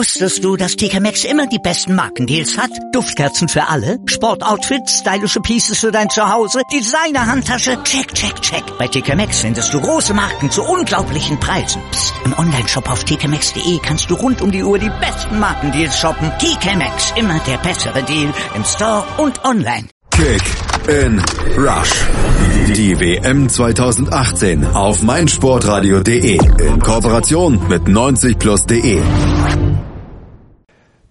Wusstest du, dass TK Maxx immer die besten Markendeals hat? Duftkerzen für alle, Sportoutfits, stylische Pieces für dein Zuhause, Designer-Handtasche, check, check, check. Bei TK Maxx findest du große Marken zu unglaublichen Preisen. Psst. im Onlineshop auf tkmaxx.de kannst du rund um die Uhr die besten Markendeals shoppen. TK Maxx, immer der bessere Deal im Store und online. Kick in Rush. Die WM 2018 auf meinsportradio.de in Kooperation mit 90plus.de.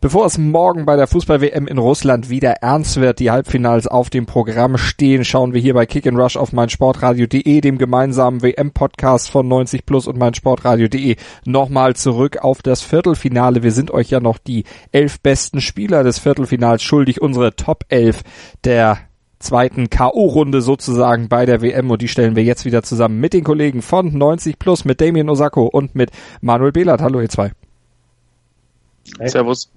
Bevor es morgen bei der Fußball-WM in Russland wieder ernst wird, die Halbfinals auf dem Programm stehen, schauen wir hier bei Kick Rush auf meinsportradio.de, dem gemeinsamen WM-Podcast von 90 Plus und meinsportradio.de, nochmal zurück auf das Viertelfinale. Wir sind euch ja noch die elf besten Spieler des Viertelfinals schuldig, unsere Top 11 der zweiten K.O.-Runde sozusagen bei der WM und die stellen wir jetzt wieder zusammen mit den Kollegen von 90 Plus, mit Damien Osako und mit Manuel Behlert. Hallo ihr zwei. Hey. Servus.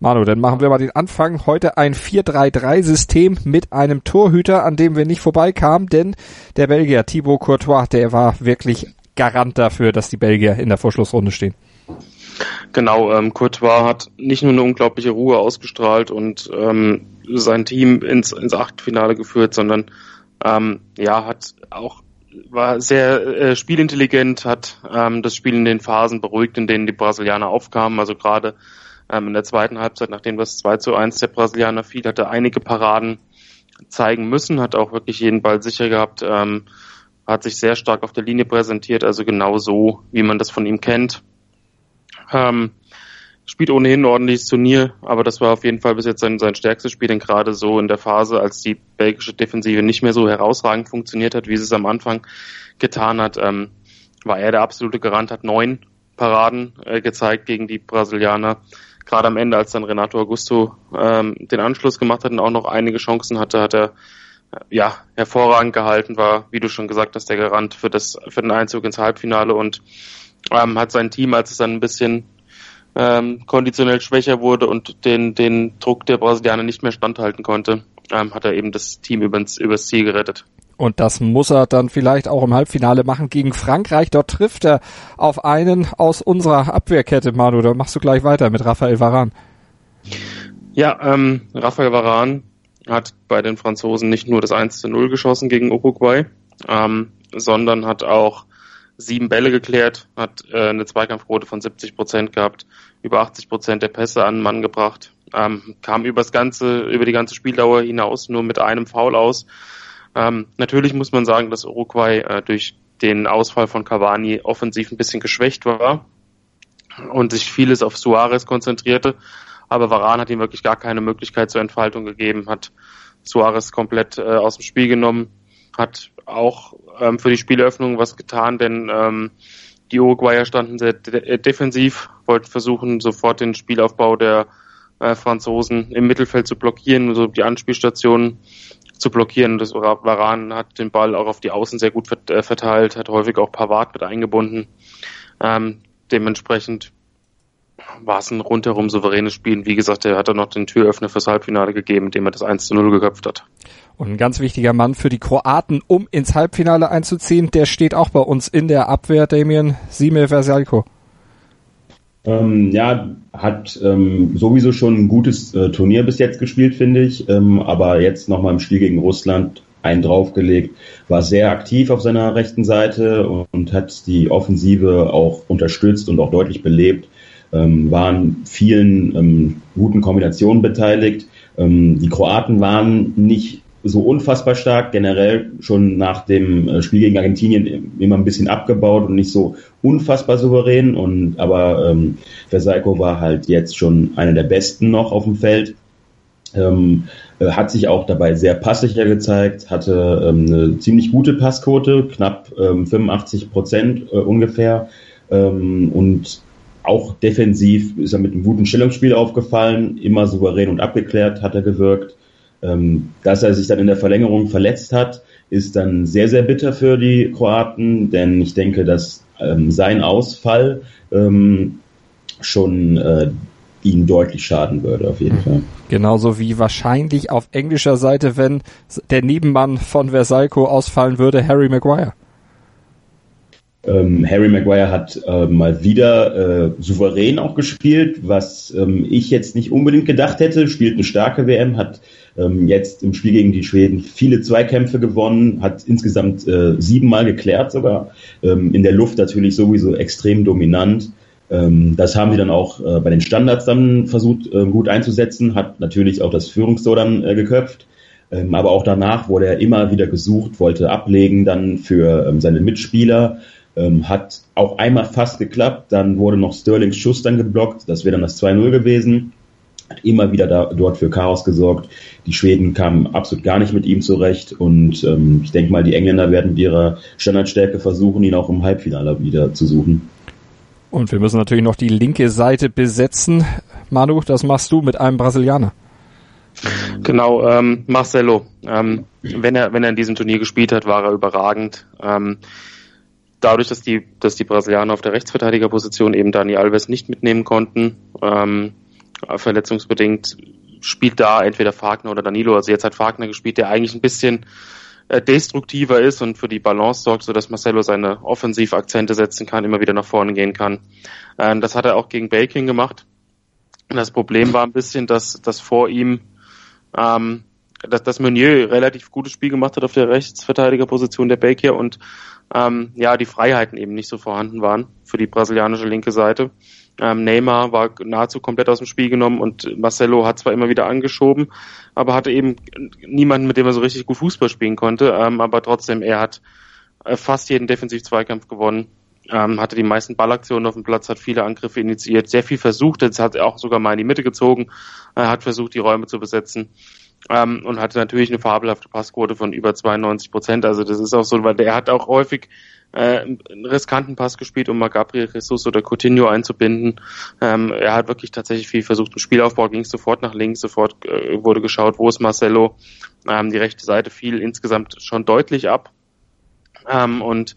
Manu, dann machen wir mal den Anfang. Heute ein 4-3-3-System mit einem Torhüter, an dem wir nicht vorbeikamen, denn der Belgier Thibaut Courtois, der war wirklich Garant dafür, dass die Belgier in der Vorschlussrunde stehen. Genau, ähm, Courtois hat nicht nur eine unglaubliche Ruhe ausgestrahlt und ähm, sein Team ins, ins Achtelfinale geführt, sondern ähm, ja, hat auch war sehr äh, spielintelligent, hat ähm, das Spiel in den Phasen beruhigt, in denen die Brasilianer aufkamen. Also gerade ähm, in der zweiten Halbzeit, nachdem das 2 zu 1 der Brasilianer fiel, hat er einige Paraden zeigen müssen, hat auch wirklich jeden Ball sicher gehabt, ähm, hat sich sehr stark auf der Linie präsentiert, also genau so, wie man das von ihm kennt. Ähm, spielt ohnehin ein ordentliches Turnier, aber das war auf jeden Fall bis jetzt sein, sein stärkstes Spiel, denn gerade so in der Phase, als die belgische Defensive nicht mehr so herausragend funktioniert hat, wie sie es am Anfang getan hat, ähm, war er der absolute Garant, hat neun Paraden äh, gezeigt gegen die Brasilianer. Gerade am Ende, als dann Renato Augusto ähm, den Anschluss gemacht hat und auch noch einige Chancen hatte, hat er äh, ja hervorragend gehalten, war, wie du schon gesagt hast, der Garant für das für den Einzug ins Halbfinale und ähm, hat sein Team, als es dann ein bisschen ähm, konditionell schwächer wurde und den, den Druck der Brasilianer nicht mehr standhalten konnte, ähm, hat er eben das Team übers, übers Ziel gerettet. Und das muss er dann vielleicht auch im Halbfinale machen gegen Frankreich. Dort trifft er auf einen aus unserer Abwehrkette, Manu. Da machst du gleich weiter mit Raphael Varan. Ja, ähm, Raphael Varan hat bei den Franzosen nicht nur das 1 zu 0 geschossen gegen Uruguay, ähm, sondern hat auch sieben Bälle geklärt, hat äh, eine Zweikampfquote von 70 Prozent gehabt, über 80 Prozent der Pässe an den Mann gebracht, ähm, kam über das ganze, über die ganze Spieldauer hinaus nur mit einem Foul aus. Ähm, natürlich muss man sagen, dass Uruguay äh, durch den Ausfall von Cavani offensiv ein bisschen geschwächt war und sich vieles auf Suarez konzentrierte. Aber Varan hat ihm wirklich gar keine Möglichkeit zur Entfaltung gegeben, hat Suarez komplett äh, aus dem Spiel genommen, hat auch ähm, für die Spieleröffnung was getan, denn ähm, die Uruguayer standen sehr de äh, defensiv, wollten versuchen, sofort den Spielaufbau der äh, Franzosen im Mittelfeld zu blockieren, so die Anspielstationen zu blockieren. Das Varan hat den Ball auch auf die Außen sehr gut äh, verteilt, hat häufig auch Pavard mit eingebunden. Ähm, dementsprechend war es ein rundherum souveränes Spiel. Wie gesagt, er hat dann noch den Türöffner fürs Halbfinale gegeben, indem er das 1 zu 0 geköpft hat. Und ein ganz wichtiger Mann für die Kroaten, um ins Halbfinale einzuziehen, der steht auch bei uns in der Abwehr, Damien Simil Versalko. Ähm, ja, hat ähm, sowieso schon ein gutes äh, Turnier bis jetzt gespielt, finde ich. Ähm, aber jetzt nochmal im Spiel gegen Russland einen draufgelegt, war sehr aktiv auf seiner rechten Seite und, und hat die Offensive auch unterstützt und auch deutlich belebt. Ähm, waren vielen ähm, guten Kombinationen beteiligt. Ähm, die Kroaten waren nicht so unfassbar stark, generell schon nach dem äh, Spiel gegen Argentinien immer ein bisschen abgebaut und nicht so unfassbar souverän. Und aber ähm, Versailco war halt jetzt schon einer der besten noch auf dem Feld. Ähm, äh, hat sich auch dabei sehr passsicher gezeigt, hatte ähm, eine ziemlich gute Passquote, knapp ähm, 85 Prozent äh, ungefähr. Ähm, und auch defensiv ist er mit einem guten Stellungsspiel aufgefallen, immer souverän und abgeklärt hat er gewirkt. Ähm, dass er sich dann in der Verlängerung verletzt hat, ist dann sehr, sehr bitter für die Kroaten, denn ich denke, dass ähm, sein Ausfall ähm, schon äh, ihnen deutlich schaden würde, auf jeden Fall. Genauso wie wahrscheinlich auf englischer Seite, wenn der Nebenmann von Versalco ausfallen würde, Harry Maguire. Ähm, Harry Maguire hat äh, mal wieder äh, souverän auch gespielt, was ähm, ich jetzt nicht unbedingt gedacht hätte. Spielt eine starke WM, hat ähm, jetzt im Spiel gegen die Schweden viele Zweikämpfe gewonnen, hat insgesamt äh, siebenmal geklärt sogar. Ähm, in der Luft natürlich sowieso extrem dominant. Ähm, das haben sie dann auch äh, bei den Standards dann versucht äh, gut einzusetzen, hat natürlich auch das Führungstor dann äh, geköpft. Ähm, aber auch danach wurde er immer wieder gesucht, wollte ablegen dann für seine Mitspieler ähm, hat auch einmal fast geklappt, dann wurde noch Sterlings Schuss dann geblockt, das wäre dann das 2-0 gewesen. Hat immer wieder da, dort für Chaos gesorgt. Die Schweden kamen absolut gar nicht mit ihm zurecht und ähm, ich denke mal, die Engländer werden mit ihrer Standardstärke versuchen, ihn auch im Halbfinale wieder zu suchen. Und wir müssen natürlich noch die linke Seite besetzen. Manu, das machst du mit einem Brasilianer. Genau, ähm, Marcelo. Ähm, wenn er wenn er in diesem Turnier gespielt hat, war er überragend. Ähm, dadurch, dass die, dass die Brasilianer auf der Rechtsverteidigerposition eben Dani Alves nicht mitnehmen konnten, ähm, verletzungsbedingt, spielt da entweder Fagner oder Danilo. Also jetzt hat Fagner gespielt, der eigentlich ein bisschen äh, destruktiver ist und für die Balance sorgt, sodass Marcelo seine Offensivakzente setzen kann, immer wieder nach vorne gehen kann. Ähm, das hat er auch gegen Baking gemacht. Das Problem war ein bisschen, dass, dass vor ihm ähm, dass, dass Meunier relativ gutes Spiel gemacht hat auf der Rechtsverteidigerposition der Baker und ähm, ja, die Freiheiten eben nicht so vorhanden waren für die brasilianische linke Seite. Ähm, Neymar war nahezu komplett aus dem Spiel genommen und Marcelo hat zwar immer wieder angeschoben, aber hatte eben niemanden, mit dem er so richtig gut Fußball spielen konnte. Ähm, aber trotzdem, er hat äh, fast jeden Defensiv-Zweikampf gewonnen, ähm, hatte die meisten Ballaktionen auf dem Platz, hat viele Angriffe initiiert, sehr viel versucht, jetzt hat er auch sogar mal in die Mitte gezogen, äh, hat versucht, die Räume zu besetzen ähm, und hatte natürlich eine fabelhafte Passquote von über 92 Prozent. Also das ist auch so, weil der hat auch häufig äh, einen riskanten Pass gespielt, um mal Gabriel Jesus oder Coutinho einzubinden. Ähm, er hat wirklich tatsächlich viel versucht. Im Spielaufbau ging es sofort nach links, sofort äh, wurde geschaut, wo ist Marcelo. Ähm, die rechte Seite fiel insgesamt schon deutlich ab. Ähm, und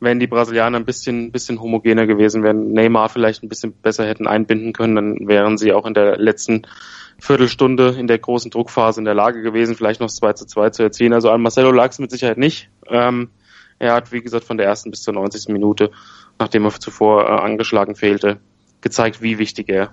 wenn die Brasilianer ein bisschen, bisschen homogener gewesen wären, Neymar vielleicht ein bisschen besser hätten einbinden können, dann wären sie auch in der letzten Viertelstunde in der großen Druckphase in der Lage gewesen, vielleicht noch 2 zu 2 zu erzielen. Also an Marcelo lag es mit Sicherheit nicht. Ähm, er hat, wie gesagt, von der ersten bis zur 90. Minute, nachdem er zuvor äh, angeschlagen fehlte, gezeigt, wie wichtig er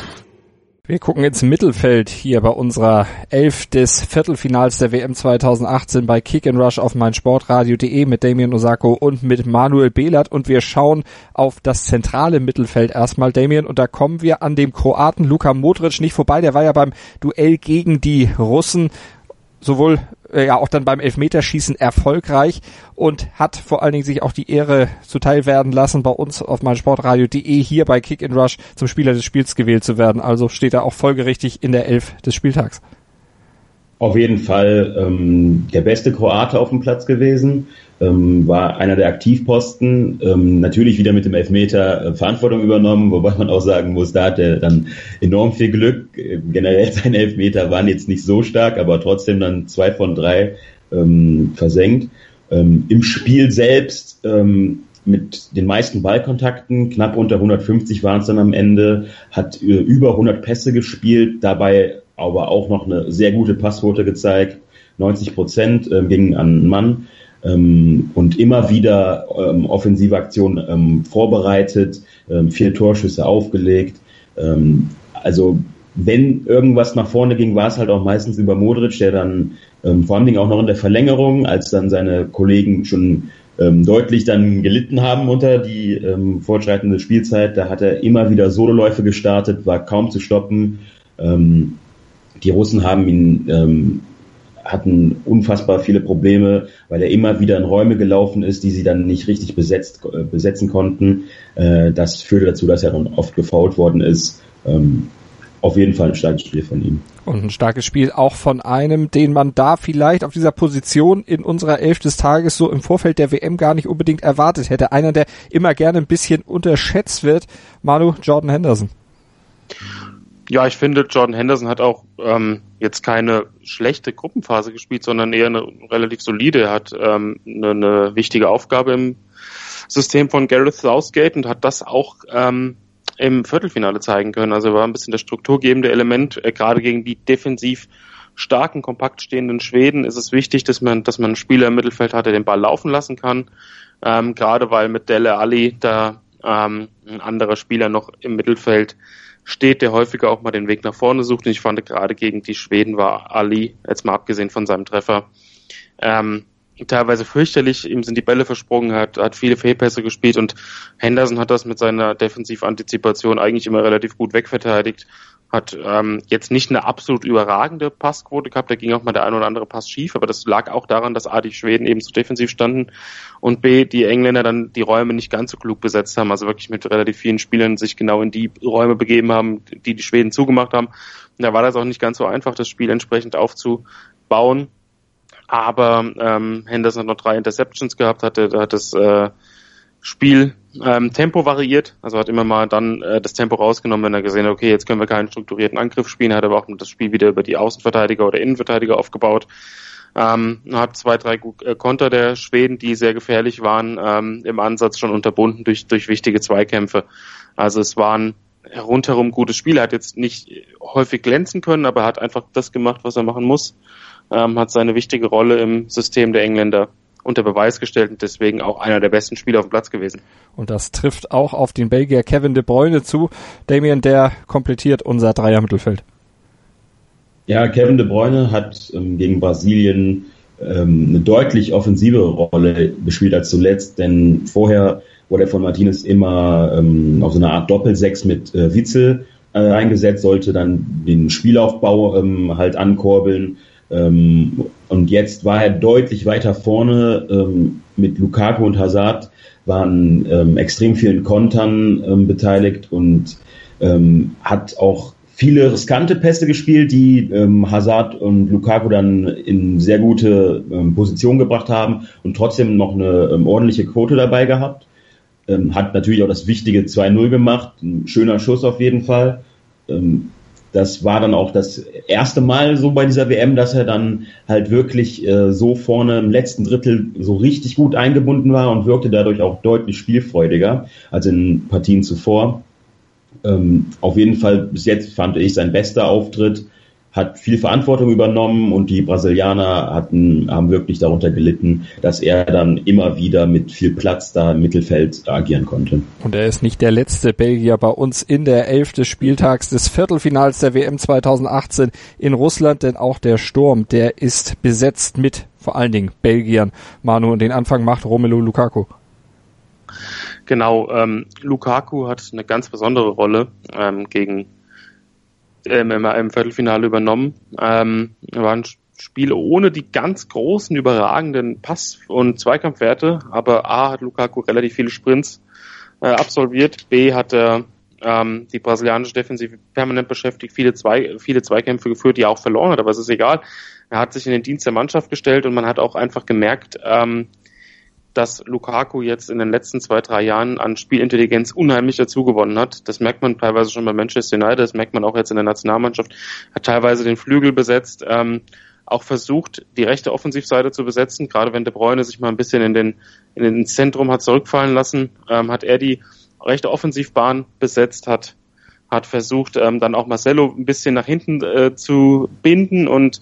Wir gucken ins Mittelfeld hier bei unserer Elf des Viertelfinals der WM 2018 bei Kick and Rush auf meinsportradio.de mit Damien Osako und mit Manuel Behlert. Und wir schauen auf das zentrale Mittelfeld erstmal, Damien, und da kommen wir an dem Kroaten Luka Modric nicht vorbei. Der war ja beim Duell gegen die Russen sowohl äh, ja auch dann beim Elfmeterschießen erfolgreich und hat vor allen Dingen sich auch die Ehre zuteil werden lassen, bei uns auf meinsportradio.de hier bei Kick in Rush zum Spieler des Spiels gewählt zu werden. Also steht er auch folgerichtig in der Elf des Spieltags. Auf jeden Fall ähm, der beste Kroate auf dem Platz gewesen, ähm, war einer der Aktivposten, ähm, natürlich wieder mit dem Elfmeter äh, Verantwortung übernommen, wobei man auch sagen muss, da hat er dann enorm viel Glück. Äh, generell seine Elfmeter waren jetzt nicht so stark, aber trotzdem dann zwei von drei ähm, versenkt. Ähm, Im Spiel selbst ähm, mit den meisten Ballkontakten, knapp unter 150 waren es dann am Ende, hat äh, über 100 Pässe gespielt, dabei aber auch noch eine sehr gute Passquote gezeigt, 90 Prozent äh, gingen an einen Mann und immer wieder ähm, offensive Aktionen ähm, vorbereitet, ähm, vier Torschüsse aufgelegt. Ähm, also wenn irgendwas nach vorne ging, war es halt auch meistens über Modric, der dann ähm, vor allen Dingen auch noch in der Verlängerung, als dann seine Kollegen schon ähm, deutlich dann gelitten haben unter die ähm, fortschreitende Spielzeit, da hat er immer wieder Sololäufe gestartet, war kaum zu stoppen. Ähm, die Russen haben ihn ähm, hatten unfassbar viele Probleme, weil er immer wieder in Räume gelaufen ist, die sie dann nicht richtig besetzt, äh, besetzen konnten. Äh, das führte dazu, dass er dann oft gefault worden ist. Ähm, auf jeden Fall ein starkes Spiel von ihm. Und ein starkes Spiel auch von einem, den man da vielleicht auf dieser Position in unserer Elf des Tages so im Vorfeld der WM gar nicht unbedingt erwartet hätte. Einer, der immer gerne ein bisschen unterschätzt wird. Manu, Jordan Henderson. Ja, ich finde, Jordan Henderson hat auch ähm, jetzt keine schlechte Gruppenphase gespielt, sondern eher eine relativ solide. Er hat ähm, eine, eine wichtige Aufgabe im System von Gareth Southgate und hat das auch ähm, im Viertelfinale zeigen können. Also war ein bisschen das strukturgebende Element, äh, gerade gegen die defensiv starken, kompakt stehenden Schweden ist es wichtig, dass man, dass man einen Spieler im Mittelfeld hat, der den Ball laufen lassen kann. Ähm, gerade weil mit Dele Ali da ähm, ein anderer Spieler noch im Mittelfeld steht, der häufiger auch mal den Weg nach vorne sucht. Und ich fand gerade gegen die Schweden war Ali, jetzt mal abgesehen von seinem Treffer, ähm, teilweise fürchterlich. Ihm sind die Bälle versprungen, hat, hat viele Fehlpässe gespielt und Henderson hat das mit seiner Defensivantizipation eigentlich immer relativ gut wegverteidigt. Hat ähm, jetzt nicht eine absolut überragende Passquote gehabt, da ging auch mal der ein oder andere Pass schief, aber das lag auch daran, dass A, die Schweden eben zu defensiv standen und B, die Engländer dann die Räume nicht ganz so klug besetzt haben, also wirklich mit relativ vielen Spielern sich genau in die Räume begeben haben, die die Schweden zugemacht haben. Und da war das auch nicht ganz so einfach, das Spiel entsprechend aufzubauen aber ähm, Henderson hat noch drei Interceptions gehabt, hatte, hat das äh, Spiel ähm, Tempo variiert, also hat immer mal dann äh, das Tempo rausgenommen, wenn er gesehen hat, okay, jetzt können wir keinen strukturierten Angriff spielen, hat aber auch das Spiel wieder über die Außenverteidiger oder Innenverteidiger aufgebaut. Ähm, hat zwei, drei äh, Konter der Schweden, die sehr gefährlich waren, ähm, im Ansatz schon unterbunden durch, durch wichtige Zweikämpfe. Also es waren rundherum gute Spiele, hat jetzt nicht häufig glänzen können, aber hat einfach das gemacht, was er machen muss ähm, hat seine wichtige Rolle im System der Engländer unter Beweis gestellt und deswegen auch einer der besten Spieler auf dem Platz gewesen. Und das trifft auch auf den Belgier Kevin de Bruyne zu. Damien, der komplettiert unser Dreier-Mittelfeld. Ja, Kevin de Bruyne hat ähm, gegen Brasilien ähm, eine deutlich offensive Rolle gespielt als zuletzt, denn vorher wurde er von Martinez immer ähm, auf so eine Art Doppelsechs mit äh, Witzel äh, eingesetzt, sollte dann den Spielaufbau ähm, halt ankurbeln ähm, und jetzt war er deutlich weiter vorne ähm, mit Lukaku und Hazard, waren ähm, extrem vielen Kontern ähm, beteiligt und ähm, hat auch viele riskante Pässe gespielt, die ähm, Hazard und Lukaku dann in sehr gute Position gebracht haben und trotzdem noch eine ordentliche Quote dabei gehabt. Hat natürlich auch das wichtige 2-0 gemacht, ein schöner Schuss auf jeden Fall. Ähm, das war dann auch das erste Mal so bei dieser WM, dass er dann halt wirklich äh, so vorne im letzten Drittel so richtig gut eingebunden war und wirkte dadurch auch deutlich spielfreudiger als in Partien zuvor. Ähm, auf jeden Fall bis jetzt fand ich sein bester Auftritt hat viel Verantwortung übernommen und die Brasilianer hatten, haben wirklich darunter gelitten, dass er dann immer wieder mit viel Platz da im Mittelfeld agieren konnte. Und er ist nicht der letzte Belgier bei uns in der Elf des Spieltags des Viertelfinals der WM 2018 in Russland, denn auch der Sturm, der ist besetzt mit vor allen Dingen Belgiern. Manu, und den Anfang macht Romelu Lukaku. Genau, ähm, Lukaku hat eine ganz besondere Rolle ähm, gegen ähm, im, Viertelfinale übernommen. Ähm, war ein Spiel ohne die ganz großen, überragenden Pass- und Zweikampfwerte, aber A hat Lukaku relativ viele Sprints äh, absolviert, B hat er ähm, die brasilianische Defensive permanent beschäftigt, viele, Zwei, viele Zweikämpfe geführt, die er auch verloren hat, aber es ist egal. Er hat sich in den Dienst der Mannschaft gestellt und man hat auch einfach gemerkt, ähm, dass Lukaku jetzt in den letzten zwei, drei Jahren an Spielintelligenz unheimlich dazugewonnen hat. Das merkt man teilweise schon bei Manchester United, das merkt man auch jetzt in der Nationalmannschaft. Hat teilweise den Flügel besetzt, ähm, auch versucht, die rechte Offensivseite zu besetzen. Gerade wenn De Bruyne sich mal ein bisschen in den, in den Zentrum hat zurückfallen lassen, ähm, hat er die rechte Offensivbahn besetzt, hat hat versucht, ähm, dann auch Marcelo ein bisschen nach hinten äh, zu binden und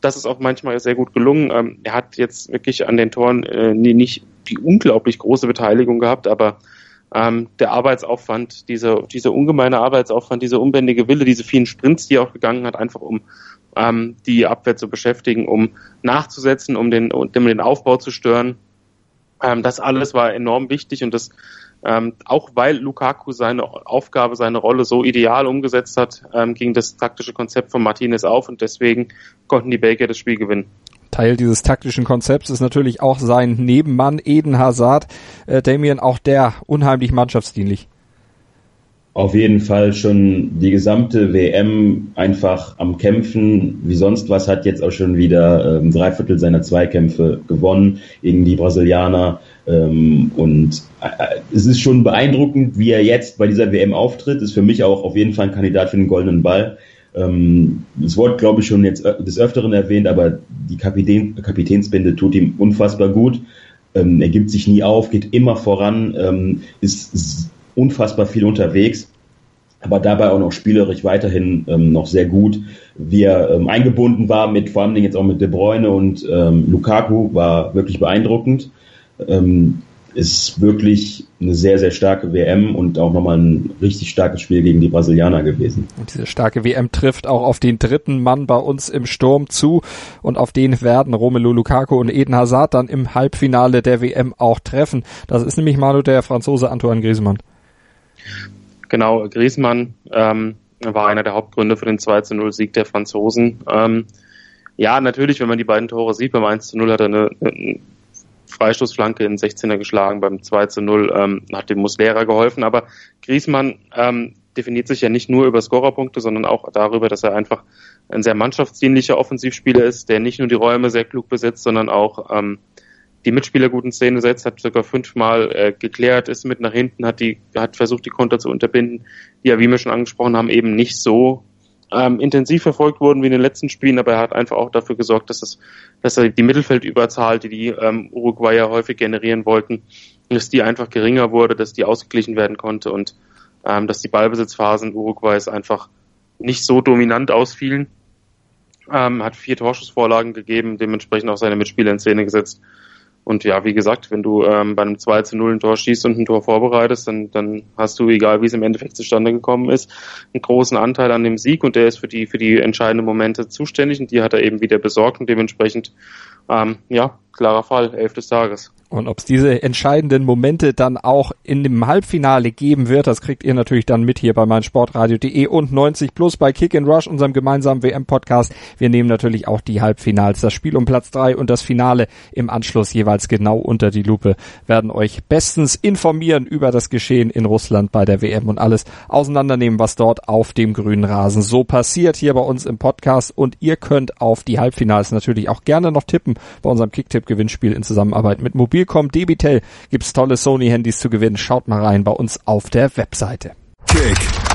das ist auch manchmal sehr gut gelungen. Ähm, er hat jetzt wirklich an den Toren äh, nicht die unglaublich große Beteiligung gehabt, aber ähm, der Arbeitsaufwand, dieser, dieser ungemeine Arbeitsaufwand, dieser unbändige Wille, diese vielen Sprints, die er auch gegangen hat, einfach um ähm, die Abwehr zu beschäftigen, um nachzusetzen, um den, um den Aufbau zu stören. Ähm, das alles war enorm wichtig und das ähm, auch weil Lukaku seine Aufgabe, seine Rolle so ideal umgesetzt hat, ähm, ging das taktische Konzept von Martinez auf und deswegen konnten die Belgier das Spiel gewinnen. Teil dieses taktischen Konzepts ist natürlich auch sein Nebenmann Eden Hazard. Äh, Damien, auch der unheimlich mannschaftsdienlich auf jeden Fall schon die gesamte WM einfach am Kämpfen, wie sonst was, hat jetzt auch schon wieder ähm, drei Viertel seiner Zweikämpfe gewonnen gegen die Brasilianer. Ähm, und äh, es ist schon beeindruckend, wie er jetzt bei dieser WM auftritt. Ist für mich auch auf jeden Fall ein Kandidat für den goldenen Ball. Ähm, das Wort, glaube ich, schon jetzt des Öfteren erwähnt, aber die Kapitän, Kapitänsbinde tut ihm unfassbar gut. Ähm, er gibt sich nie auf, geht immer voran, ähm, ist, unfassbar viel unterwegs, aber dabei auch noch spielerisch weiterhin ähm, noch sehr gut. Wie er ähm, eingebunden war mit vor allem jetzt auch mit De Bruyne und ähm, Lukaku war wirklich beeindruckend. Ähm, ist wirklich eine sehr, sehr starke WM und auch nochmal ein richtig starkes Spiel gegen die Brasilianer gewesen. Und diese starke WM trifft auch auf den dritten Mann bei uns im Sturm zu und auf den werden Romelu Lukaku und Eden Hazard dann im Halbfinale der WM auch treffen. Das ist nämlich Manu der Franzose Antoine Griezmann. Genau, Griezmann ähm, war einer der Hauptgründe für den 2 zu 0 Sieg der Franzosen. Ähm, ja, natürlich, wenn man die beiden Tore sieht, beim 1 zu 0 hat er eine, eine Freistoßflanke in 16er geschlagen, beim 2 zu 0 ähm, hat dem Muslera geholfen, aber Griezmann ähm, definiert sich ja nicht nur über Scorerpunkte, sondern auch darüber, dass er einfach ein sehr mannschaftsdienlicher Offensivspieler ist, der nicht nur die Räume sehr klug besetzt, sondern auch ähm, die Mitspieler gut in Szene setzt, hat sogar fünfmal äh, geklärt, ist mit nach hinten, hat die, hat versucht, die Konter zu unterbinden, die ja, wie wir schon angesprochen haben, eben nicht so ähm, intensiv verfolgt wurden wie in den letzten Spielen, aber er hat einfach auch dafür gesorgt, dass es, dass er die Mittelfeldüberzahl, die die ähm, Uruguayer häufig generieren wollten, dass die einfach geringer wurde, dass die ausgeglichen werden konnte und ähm, dass die Ballbesitzphasen Uruguays einfach nicht so dominant ausfielen. Ähm, hat vier Torschussvorlagen gegeben, dementsprechend auch seine Mitspieler in Szene gesetzt. Und ja, wie gesagt, wenn du ähm, bei einem 2 zu 0 ein Tor schießt und ein Tor vorbereitest, dann, dann hast du, egal wie es im Endeffekt zustande gekommen ist, einen großen Anteil an dem Sieg und der ist für die, für die entscheidenden Momente zuständig und die hat er eben wieder besorgt und dementsprechend, ähm, ja, klarer Fall, elf des Tages. Und ob es diese entscheidenden Momente dann auch in dem Halbfinale geben wird, das kriegt ihr natürlich dann mit hier bei meinsportradio.de und 90 plus bei Kick and Rush, unserem gemeinsamen WM-Podcast. Wir nehmen natürlich auch die Halbfinals, das Spiel um Platz drei und das Finale im Anschluss jeweils genau unter die Lupe, werden euch bestens informieren über das Geschehen in Russland bei der WM und alles auseinandernehmen, was dort auf dem grünen Rasen so passiert hier bei uns im Podcast. Und ihr könnt auf die Halbfinals natürlich auch gerne noch tippen bei unserem Kicktipp-Gewinnspiel in Zusammenarbeit mit Mobil Mobilcom Debitel gibt's tolle Sony-Handys zu gewinnen. Schaut mal rein bei uns auf der Webseite. Kick